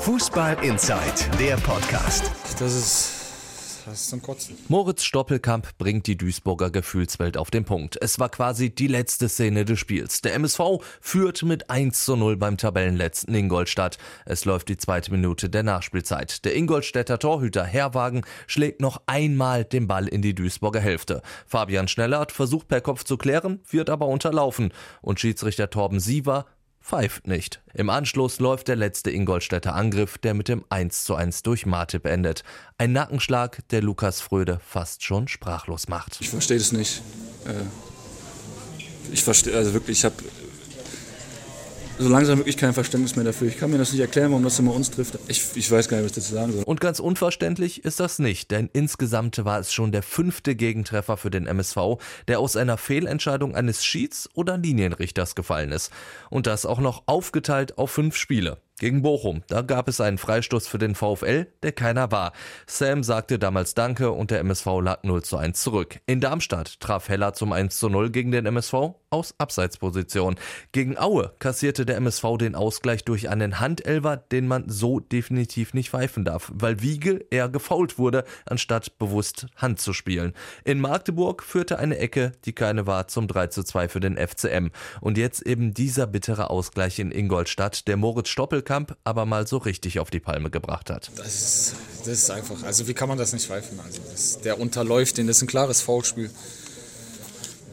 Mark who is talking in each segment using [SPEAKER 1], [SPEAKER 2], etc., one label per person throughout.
[SPEAKER 1] Fußball Inside, der Podcast.
[SPEAKER 2] Das ist, das ist zum Kotzen.
[SPEAKER 3] Moritz Stoppelkamp bringt die Duisburger Gefühlswelt auf den Punkt. Es war quasi die letzte Szene des Spiels. Der MSV führt mit 1 zu 0 beim Tabellenletzten Ingolstadt. Es läuft die zweite Minute der Nachspielzeit. Der Ingolstädter Torhüter Herwagen schlägt noch einmal den Ball in die Duisburger Hälfte. Fabian Schnellert versucht per Kopf zu klären, wird aber unterlaufen. Und Schiedsrichter Torben Siever pfeift nicht. Im Anschluss läuft der letzte Ingolstädter Angriff, der mit dem 1 zu 1 durch Martip endet. Ein Nackenschlag, der Lukas Fröde fast schon sprachlos macht.
[SPEAKER 2] Ich verstehe das nicht. Äh, ich verstehe, also wirklich, ich habe so langsam wirklich kein Verständnis mehr dafür. Ich kann mir das nicht erklären, warum das immer uns trifft. Ich, ich weiß gar nicht, was ich dazu sagen soll.
[SPEAKER 3] Und ganz unverständlich ist das nicht, denn insgesamt war es schon der fünfte Gegentreffer für den MSV, der aus einer Fehlentscheidung eines Schieds- oder Linienrichters gefallen ist. Und das auch noch aufgeteilt auf fünf Spiele. Gegen Bochum, da gab es einen Freistoß für den VfL, der keiner war. Sam sagte damals Danke und der MSV lag 0 zu 1 zurück. In Darmstadt traf Heller zum 1 zu 0 gegen den MSV aus Abseitsposition. Gegen Aue kassierte der MSV den Ausgleich durch einen Handelver, den man so definitiv nicht pfeifen darf, weil Wiegel eher gefault wurde, anstatt bewusst Hand zu spielen. In Magdeburg führte eine Ecke, die keine war, zum 3 zu 2 für den FCM. Und jetzt eben dieser bittere Ausgleich in Ingolstadt, der Moritz Stoppel Doppelkamp aber mal so richtig auf die Palme gebracht hat.
[SPEAKER 2] Das ist, das ist einfach, also wie kann man das nicht pfeifen? Also das, der unterläuft den, das ist ein klares Foulspiel.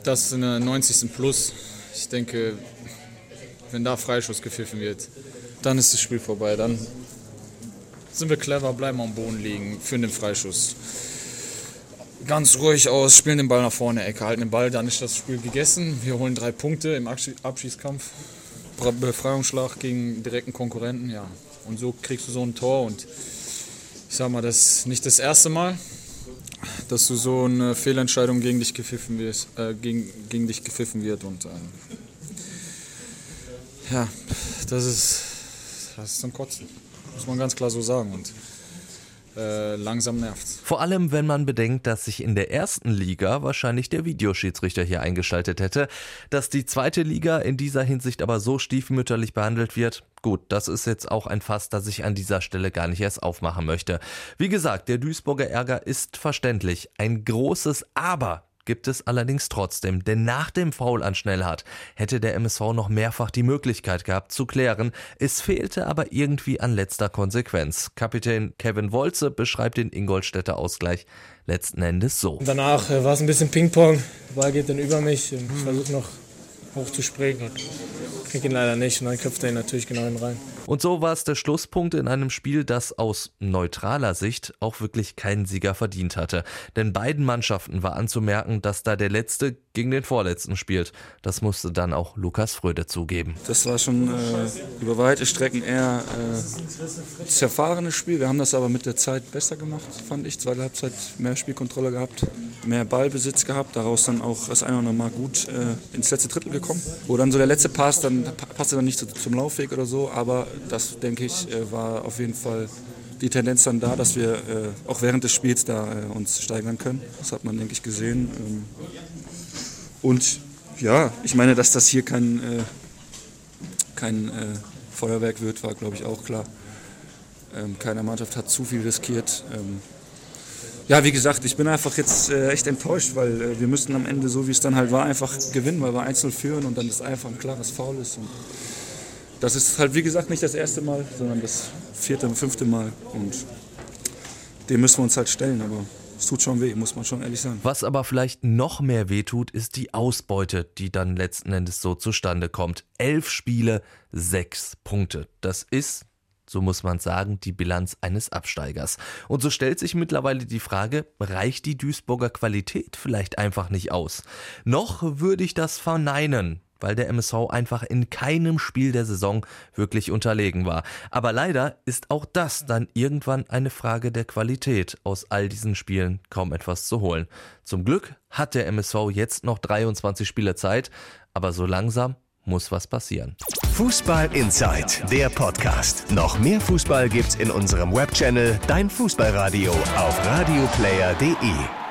[SPEAKER 2] Das ist in der 90. Plus. Ich denke, wenn da Freischuss gepfiffen wird, dann ist das Spiel vorbei. Dann sind wir clever, bleiben am Boden liegen, führen den Freischuss. Ganz ruhig aus, spielen den Ball nach vorne, Ecke, halten den Ball, dann ist das Spiel gegessen. Wir holen drei Punkte im Abschießkampf. Befreiungsschlag gegen direkten Konkurrenten, ja. Und so kriegst du so ein Tor und ich sag mal, das ist nicht das erste Mal, dass du so eine Fehlentscheidung gegen dich gepfiffen wirst, äh, gegen, gegen dich gepfiffen wird und ähm, ja, das ist, das ist zum Kotzen, muss man ganz klar so sagen und äh, langsam nervt's.
[SPEAKER 3] Vor allem, wenn man bedenkt, dass sich in der ersten Liga wahrscheinlich der Videoschiedsrichter hier eingeschaltet hätte. Dass die zweite Liga in dieser Hinsicht aber so stiefmütterlich behandelt wird, gut, das ist jetzt auch ein Fass, das ich an dieser Stelle gar nicht erst aufmachen möchte. Wie gesagt, der Duisburger Ärger ist verständlich. Ein großes Aber gibt es allerdings trotzdem, denn nach dem Foul an Schnellhardt hätte der MSV noch mehrfach die Möglichkeit gehabt zu klären. Es fehlte aber irgendwie an letzter Konsequenz. Kapitän Kevin Wolze beschreibt den Ingolstädter Ausgleich letzten Endes so.
[SPEAKER 4] Danach äh, war es ein bisschen Ping-Pong. Der Ball geht dann über mich. Ich versuche noch hochzuspringen und kriege ihn leider nicht. Und dann köpft er ihn natürlich genau in rein.
[SPEAKER 3] Und so war es der Schlusspunkt in einem Spiel, das aus neutraler Sicht auch wirklich keinen Sieger verdient hatte. Denn beiden Mannschaften war anzumerken, dass da der Letzte gegen den Vorletzten spielt. Das musste dann auch Lukas Fröde zugeben.
[SPEAKER 2] Das war schon äh, über weite Strecken eher äh, zerfahrenes Spiel. Wir haben das aber mit der Zeit besser gemacht, fand ich. Zweite Halbzeit mehr Spielkontrolle gehabt, mehr Ballbesitz gehabt. Daraus dann auch das eine oder andere Mal gut äh, ins letzte Drittel gekommen. Wo dann so der letzte Pass, dann passte dann nicht zum Laufweg oder so, aber das, denke ich, äh, war auf jeden Fall die Tendenz dann da, dass wir äh, auch während des Spiels da äh, uns steigern können. Das hat man, denke ich, gesehen. Ähm, und ja, ich meine, dass das hier kein, äh, kein äh, Feuerwerk wird, war, glaube ich, auch klar. Ähm, keine Mannschaft hat zu viel riskiert. Ähm, ja, wie gesagt, ich bin einfach jetzt äh, echt enttäuscht, weil wir müssten am Ende, so wie es dann halt war, einfach gewinnen, weil wir einzeln führen und dann ist einfach ein klares Foul ist. Und das ist halt, wie gesagt, nicht das erste Mal, sondern das vierte und fünfte Mal. Und dem müssen wir uns halt stellen, aber es tut schon weh, muss man schon ehrlich sagen.
[SPEAKER 3] Was aber vielleicht noch mehr weh tut, ist die Ausbeute, die dann letzten Endes so zustande kommt. Elf Spiele, sechs Punkte. Das ist so muss man sagen, die Bilanz eines Absteigers. Und so stellt sich mittlerweile die Frage, reicht die Duisburger Qualität vielleicht einfach nicht aus? Noch würde ich das verneinen weil der MSV einfach in keinem Spiel der Saison wirklich unterlegen war. Aber leider ist auch das dann irgendwann eine Frage der Qualität, aus all diesen Spielen kaum etwas zu holen. Zum Glück hat der MSV jetzt noch 23 Spiele Zeit, aber so langsam muss was passieren.
[SPEAKER 1] Fußball Inside, der Podcast. Noch mehr Fußball gibt's in unserem Webchannel Dein Fußballradio auf radioplayer.de.